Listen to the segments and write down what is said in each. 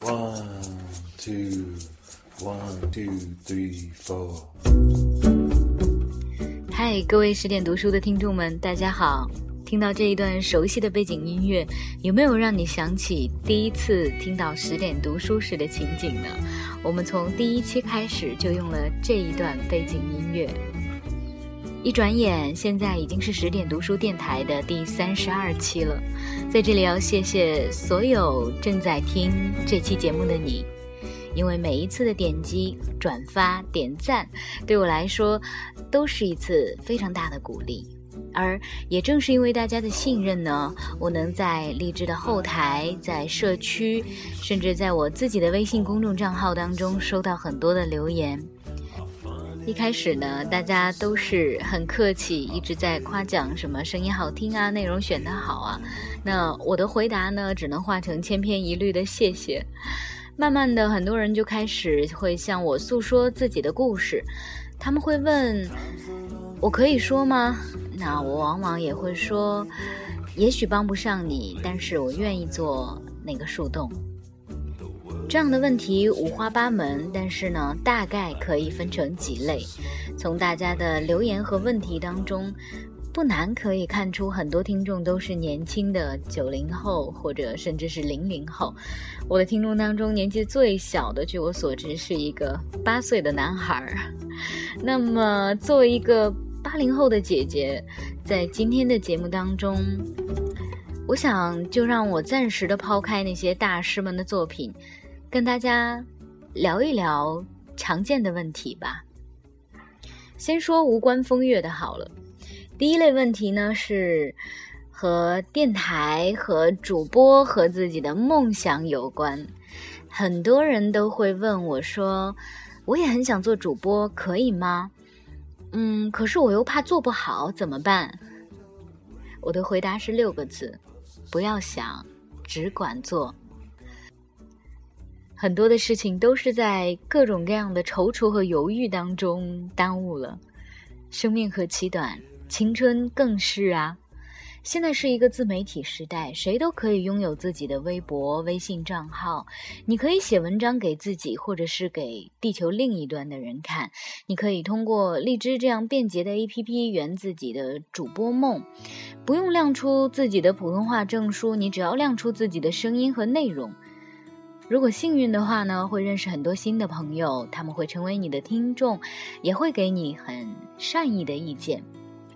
One two one two three four。嗨，各位十点读书的听众们，大家好！听到这一段熟悉的背景音乐，有没有让你想起第一次听到十点读书时的情景呢？我们从第一期开始就用了这一段背景音乐。一转眼，现在已经是十点读书电台的第三十二期了。在这里要谢谢所有正在听这期节目的你，因为每一次的点击、转发、点赞，对我来说都是一次非常大的鼓励。而也正是因为大家的信任呢，我能在励志的后台、在社区，甚至在我自己的微信公众账号当中收到很多的留言。一开始呢，大家都是很客气，一直在夸奖什么声音好听啊，内容选得好啊。那我的回答呢，只能化成千篇一律的谢谢。慢慢的，很多人就开始会向我诉说自己的故事，他们会问：“我可以说吗？”那我往往也会说：“也许帮不上你，但是我愿意做那个树洞。”这样的问题五花八门，但是呢，大概可以分成几类。从大家的留言和问题当中，不难可以看出，很多听众都是年轻的九零后，或者甚至是零零后。我的听众当中，年纪最小的，据我所知是一个八岁的男孩儿。那么，作为一个八零后的姐姐，在今天的节目当中，我想就让我暂时的抛开那些大师们的作品。跟大家聊一聊常见的问题吧。先说无关风月的好了。第一类问题呢是和电台、和主播、和自己的梦想有关。很多人都会问我说：“我也很想做主播，可以吗？”嗯，可是我又怕做不好，怎么办？我的回答是六个字：不要想，只管做。很多的事情都是在各种各样的踌躇和犹豫当中耽误了。生命何其短，青春更是啊！现在是一个自媒体时代，谁都可以拥有自己的微博、微信账号。你可以写文章给自己，或者是给地球另一端的人看。你可以通过荔枝这样便捷的 APP 圆自己的主播梦，不用亮出自己的普通话证书，你只要亮出自己的声音和内容。如果幸运的话呢，会认识很多新的朋友，他们会成为你的听众，也会给你很善意的意见。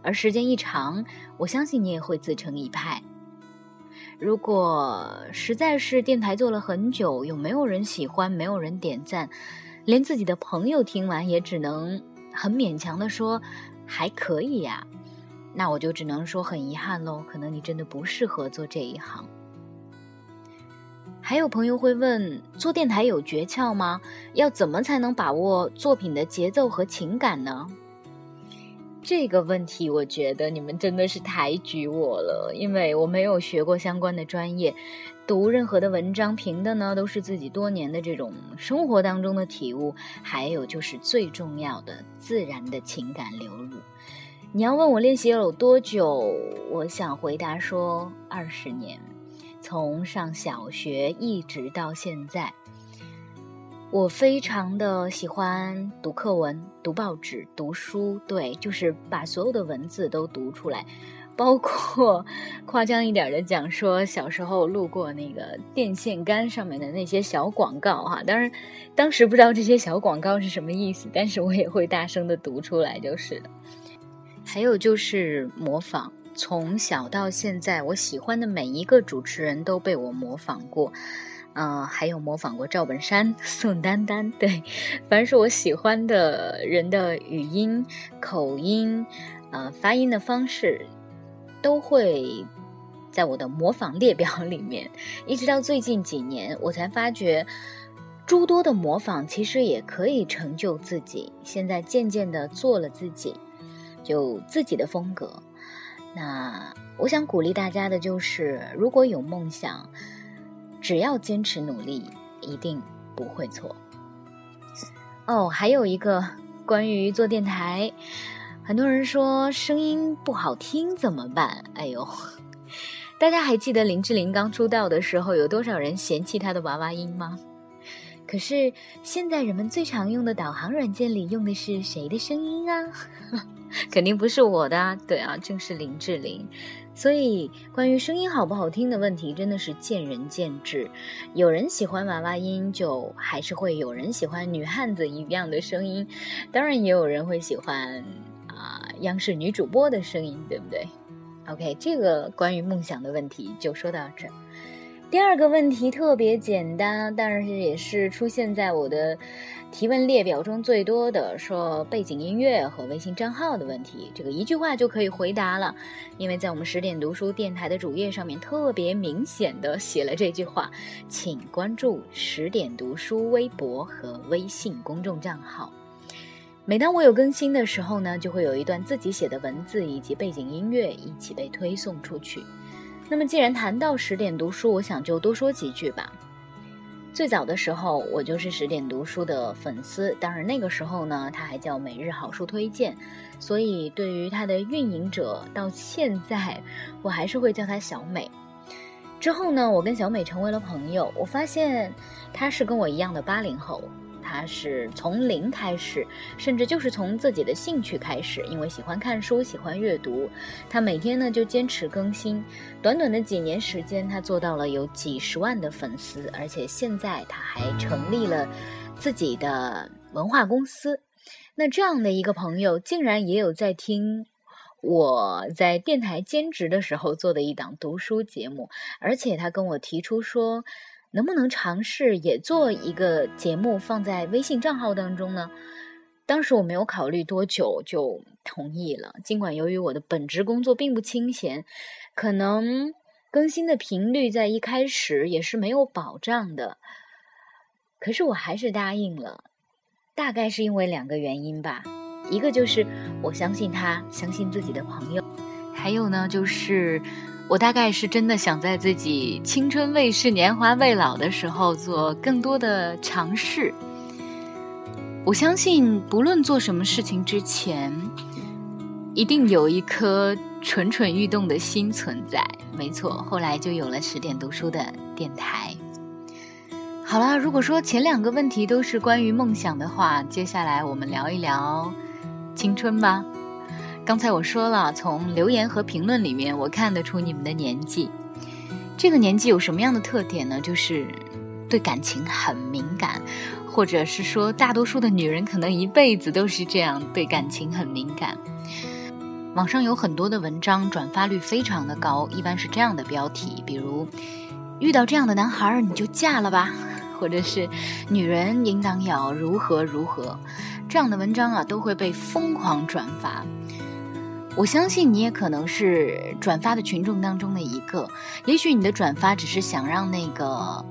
而时间一长，我相信你也会自成一派。如果实在是电台做了很久，有没有人喜欢，没有人点赞，连自己的朋友听完也只能很勉强的说还可以呀，那我就只能说很遗憾喽，可能你真的不适合做这一行。还有朋友会问：做电台有诀窍吗？要怎么才能把握作品的节奏和情感呢？这个问题，我觉得你们真的是抬举我了，因为我没有学过相关的专业，读任何的文章评的呢，都是自己多年的这种生活当中的体悟，还有就是最重要的自然的情感流露。你要问我练习有多久，我想回答说二十年。从上小学一直到现在，我非常的喜欢读课文、读报纸、读书，对，就是把所有的文字都读出来，包括夸张一点的讲说，小时候路过那个电线杆上面的那些小广告，哈，当然当时不知道这些小广告是什么意思，但是我也会大声的读出来，就是。还有就是模仿。从小到现在，我喜欢的每一个主持人都被我模仿过，呃，还有模仿过赵本山、宋丹丹。对，凡是我喜欢的人的语音、口音，呃，发音的方式，都会在我的模仿列表里面。一直到最近几年，我才发觉，诸多的模仿其实也可以成就自己。现在渐渐的做了自己，有自己的风格。那我想鼓励大家的就是，如果有梦想，只要坚持努力，一定不会错。哦，还有一个关于做电台，很多人说声音不好听怎么办？哎呦，大家还记得林志玲刚出道的时候，有多少人嫌弃她的娃娃音吗？可是现在人们最常用的导航软件里用的是谁的声音啊？肯定不是我的啊！对啊，正是林志玲。所以，关于声音好不好听的问题，真的是见仁见智。有人喜欢娃娃音，就还是会有人喜欢女汉子一样的声音。当然，也有人会喜欢啊央视女主播的声音，对不对？OK，这个关于梦想的问题就说到这儿。第二个问题特别简单，但是也是出现在我的提问列表中最多的，说背景音乐和微信账号的问题。这个一句话就可以回答了，因为在我们十点读书电台的主页上面特别明显的写了这句话，请关注十点读书微博和微信公众账号。每当我有更新的时候呢，就会有一段自己写的文字以及背景音乐一起被推送出去。那么，既然谈到十点读书，我想就多说几句吧。最早的时候，我就是十点读书的粉丝，当然那个时候呢，它还叫每日好书推荐，所以对于它的运营者，到现在我还是会叫他小美。之后呢，我跟小美成为了朋友，我发现她是跟我一样的八零后。他是从零开始，甚至就是从自己的兴趣开始，因为喜欢看书，喜欢阅读，他每天呢就坚持更新。短短的几年时间，他做到了有几十万的粉丝，而且现在他还成立了自己的文化公司。那这样的一个朋友，竟然也有在听我在电台兼职的时候做的一档读书节目，而且他跟我提出说。能不能尝试也做一个节目放在微信账号当中呢？当时我没有考虑多久就同意了。尽管由于我的本职工作并不清闲，可能更新的频率在一开始也是没有保障的，可是我还是答应了。大概是因为两个原因吧，一个就是我相信他，相信自己的朋友，还有呢就是。我大概是真的想在自己青春未逝、年华未老的时候做更多的尝试。我相信，不论做什么事情之前，一定有一颗蠢蠢欲动的心存在。没错，后来就有了十点读书的电台。好了，如果说前两个问题都是关于梦想的话，接下来我们聊一聊青春吧。刚才我说了，从留言和评论里面，我看得出你们的年纪。这个年纪有什么样的特点呢？就是对感情很敏感，或者是说，大多数的女人可能一辈子都是这样，对感情很敏感。网上有很多的文章，转发率非常的高，一般是这样的标题，比如“遇到这样的男孩你就嫁了吧”，或者是“女人应当要如何如何”，这样的文章啊，都会被疯狂转发。我相信你也可能是转发的群众当中的一个，也许你的转发只是想让那个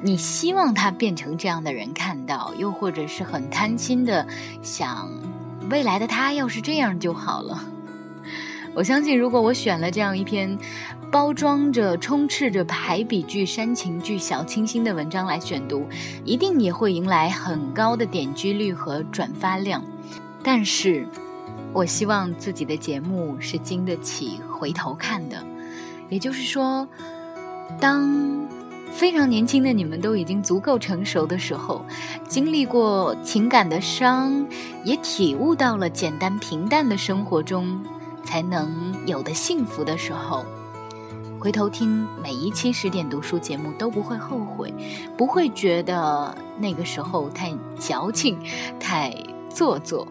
你希望他变成这样的人看到，又或者是很贪心的想未来的他要是这样就好了。我相信，如果我选了这样一篇包装着、充斥着排比句、煽情句、小清新的文章来选读，一定也会迎来很高的点击率和转发量。但是。我希望自己的节目是经得起回头看的，也就是说，当非常年轻的你们都已经足够成熟的时候，经历过情感的伤，也体悟到了简单平淡的生活中才能有的幸福的时候，回头听每一期十点读书节目都不会后悔，不会觉得那个时候太矫情、太做作。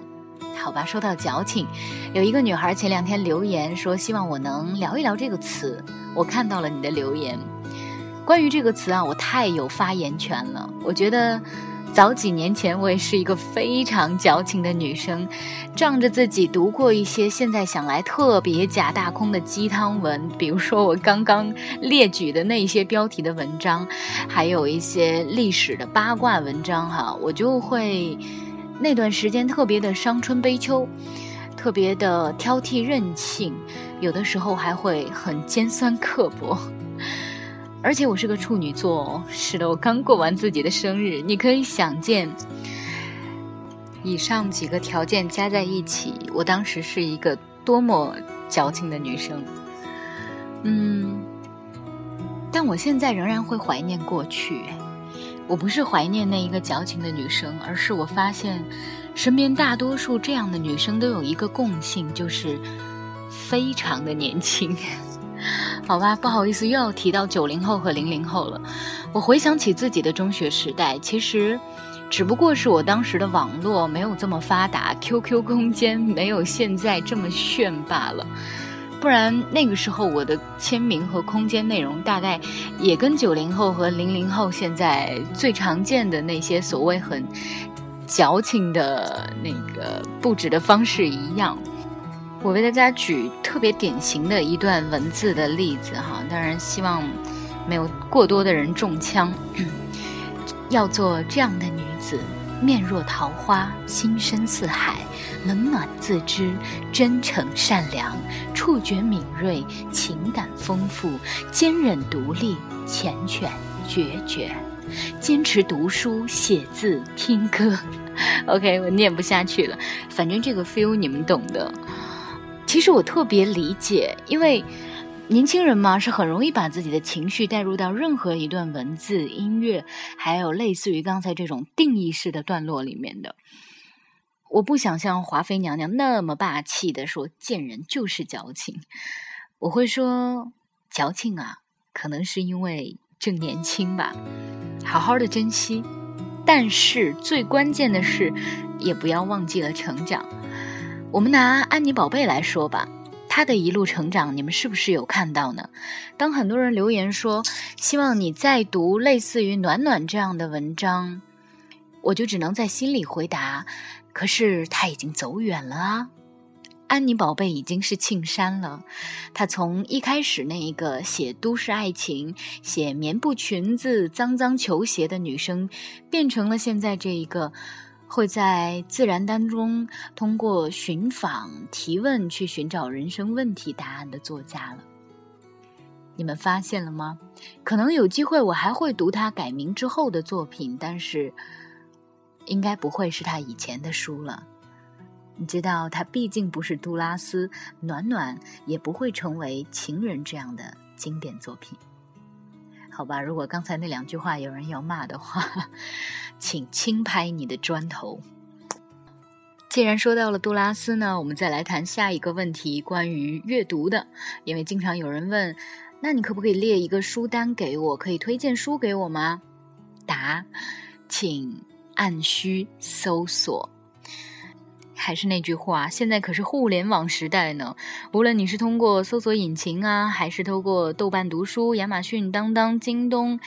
好吧，说到矫情，有一个女孩前两天留言说，希望我能聊一聊这个词。我看到了你的留言，关于这个词啊，我太有发言权了。我觉得早几年前我也是一个非常矫情的女生，仗着自己读过一些现在想来特别假大空的鸡汤文，比如说我刚刚列举的那些标题的文章，还有一些历史的八卦文章哈，我就会。那段时间特别的伤春悲秋，特别的挑剔任性，有的时候还会很尖酸刻薄。而且我是个处女座，是的，我刚过完自己的生日，你可以想见，以上几个条件加在一起，我当时是一个多么矫情的女生。嗯，但我现在仍然会怀念过去。我不是怀念那一个矫情的女生，而是我发现，身边大多数这样的女生都有一个共性，就是非常的年轻。好吧，不好意思，又要提到九零后和零零后了。我回想起自己的中学时代，其实只不过是我当时的网络没有这么发达，QQ 空间没有现在这么炫罢了。不然那个时候我的签名和空间内容大概也跟九零后和零零后现在最常见的那些所谓很矫情的那个布置的方式一样。我为大家举特别典型的一段文字的例子哈，当然希望没有过多的人中枪。要做这样的女子。面若桃花，心深似海，冷暖自知，真诚善良，触觉敏锐，情感丰富，坚韧独立，缱绻决绝，坚持读书、写字、听歌。OK，我念不下去了，反正这个 feel 你们懂的。其实我特别理解，因为。年轻人嘛，是很容易把自己的情绪带入到任何一段文字、音乐，还有类似于刚才这种定义式的段落里面的。我不想像华妃娘娘那么霸气的说“贱人就是矫情”，我会说“矫情啊，可能是因为正年轻吧，好好的珍惜。但是最关键的是，也不要忘记了成长。我们拿安妮宝贝来说吧。他的一路成长，你们是不是有看到呢？当很多人留言说希望你再读类似于《暖暖》这样的文章，我就只能在心里回答：可是他已经走远了啊！安妮宝贝已经是庆山了，他从一开始那一个写都市爱情、写棉布裙子、脏脏球鞋的女生，变成了现在这一个。会在自然当中通过寻访、提问去寻找人生问题答案的作家了。你们发现了吗？可能有机会我还会读他改名之后的作品，但是应该不会是他以前的书了。你知道，他毕竟不是杜拉斯，暖暖也不会成为情人这样的经典作品。好吧，如果刚才那两句话有人要骂的话。请轻拍你的砖头。既然说到了杜拉斯呢，我们再来谈下一个问题，关于阅读的。因为经常有人问，那你可不可以列一个书单给我？可以推荐书给我吗？答，请按需搜索。还是那句话，现在可是互联网时代呢。无论你是通过搜索引擎啊，还是通过豆瓣读书、亚马逊、当当、京东。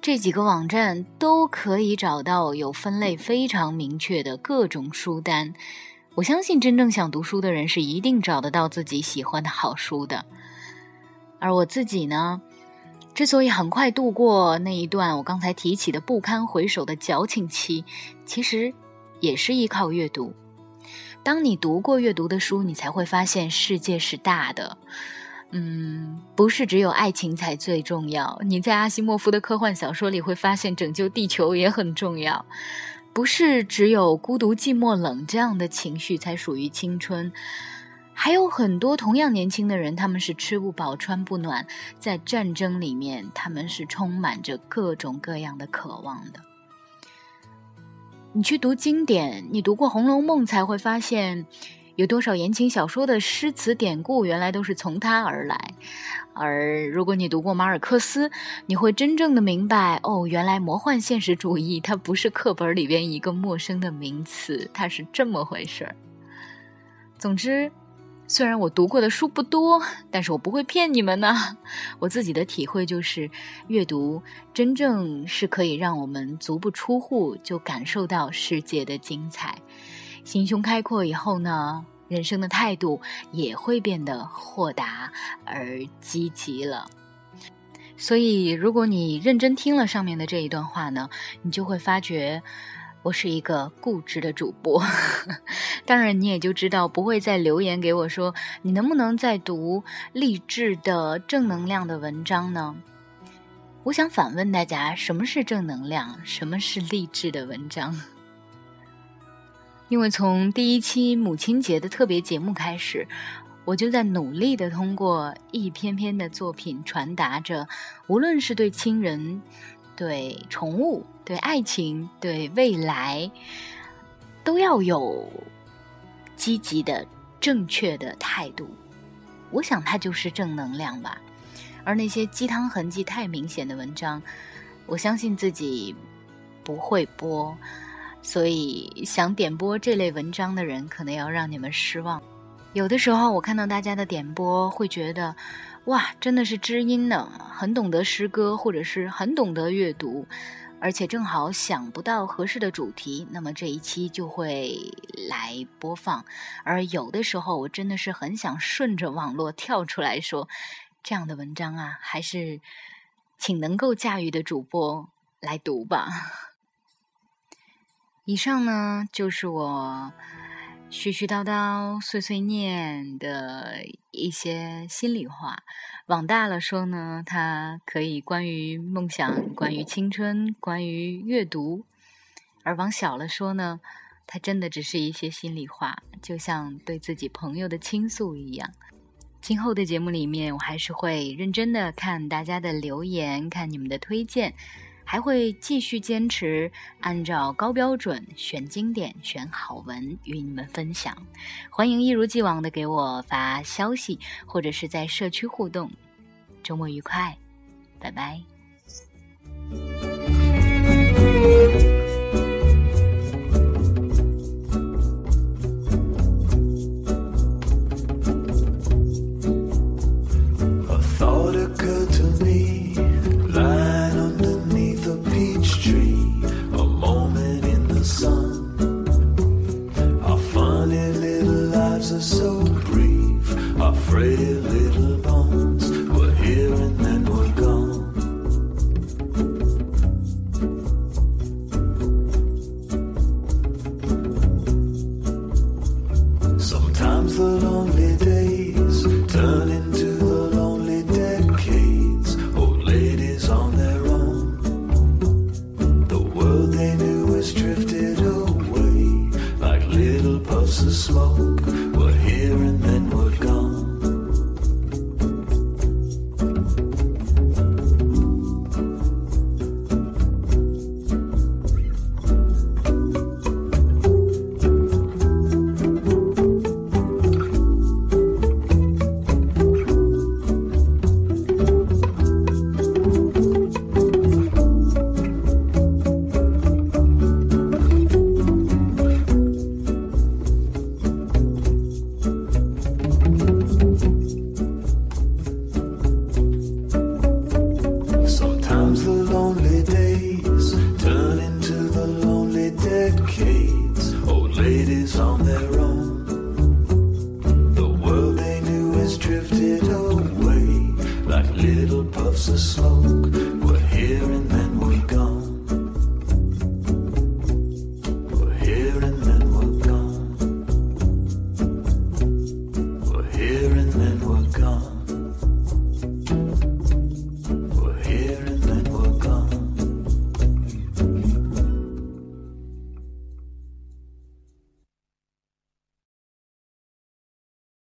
这几个网站都可以找到有分类非常明确的各种书单。我相信真正想读书的人是一定找得到自己喜欢的好书的。而我自己呢，之所以很快度过那一段我刚才提起的不堪回首的矫情期，其实也是依靠阅读。当你读过阅读的书，你才会发现世界是大的。嗯，不是只有爱情才最重要。你在阿西莫夫的科幻小说里会发现，拯救地球也很重要。不是只有孤独、寂寞、冷这样的情绪才属于青春，还有很多同样年轻的人，他们是吃不饱、穿不暖，在战争里面，他们是充满着各种各样的渴望的。你去读经典，你读过《红楼梦》，才会发现。有多少言情小说的诗词典故，原来都是从它而来。而如果你读过马尔克斯，你会真正的明白，哦，原来魔幻现实主义它不是课本里边一个陌生的名词，它是这么回事儿。总之，虽然我读过的书不多，但是我不会骗你们呢。我自己的体会就是，阅读真正是可以让我们足不出户就感受到世界的精彩。心胸开阔以后呢，人生的态度也会变得豁达而积极了。所以，如果你认真听了上面的这一段话呢，你就会发觉我是一个固执的主播。当然，你也就知道不会再留言给我说你能不能再读励志的正能量的文章呢？我想反问大家：什么是正能量？什么是励志的文章？因为从第一期母亲节的特别节目开始，我就在努力的通过一篇篇的作品传达着，无论是对亲人、对宠物、对爱情、对未来，都要有积极的、正确的态度。我想，它就是正能量吧。而那些鸡汤痕迹太明显的文章，我相信自己不会播，所以想点播这类文章的人，可能要让你们失望。有的时候，我看到大家的点播，会觉得。哇，真的是知音呢，很懂得诗歌，或者是很懂得阅读，而且正好想不到合适的主题，那么这一期就会来播放。而有的时候，我真的是很想顺着网络跳出来说，这样的文章啊，还是请能够驾驭的主播来读吧。以上呢，就是我。絮絮叨叨、碎碎念的一些心里话，往大了说呢，它可以关于梦想、关于青春、关于阅读；而往小了说呢，它真的只是一些心里话，就像对自己朋友的倾诉一样。今后的节目里面，我还是会认真的看大家的留言，看你们的推荐。还会继续坚持按照高标准选经典、选好文与你们分享。欢迎一如既往的给我发消息，或者是在社区互动。周末愉快，拜拜。pretty little decades, old ladies on their own.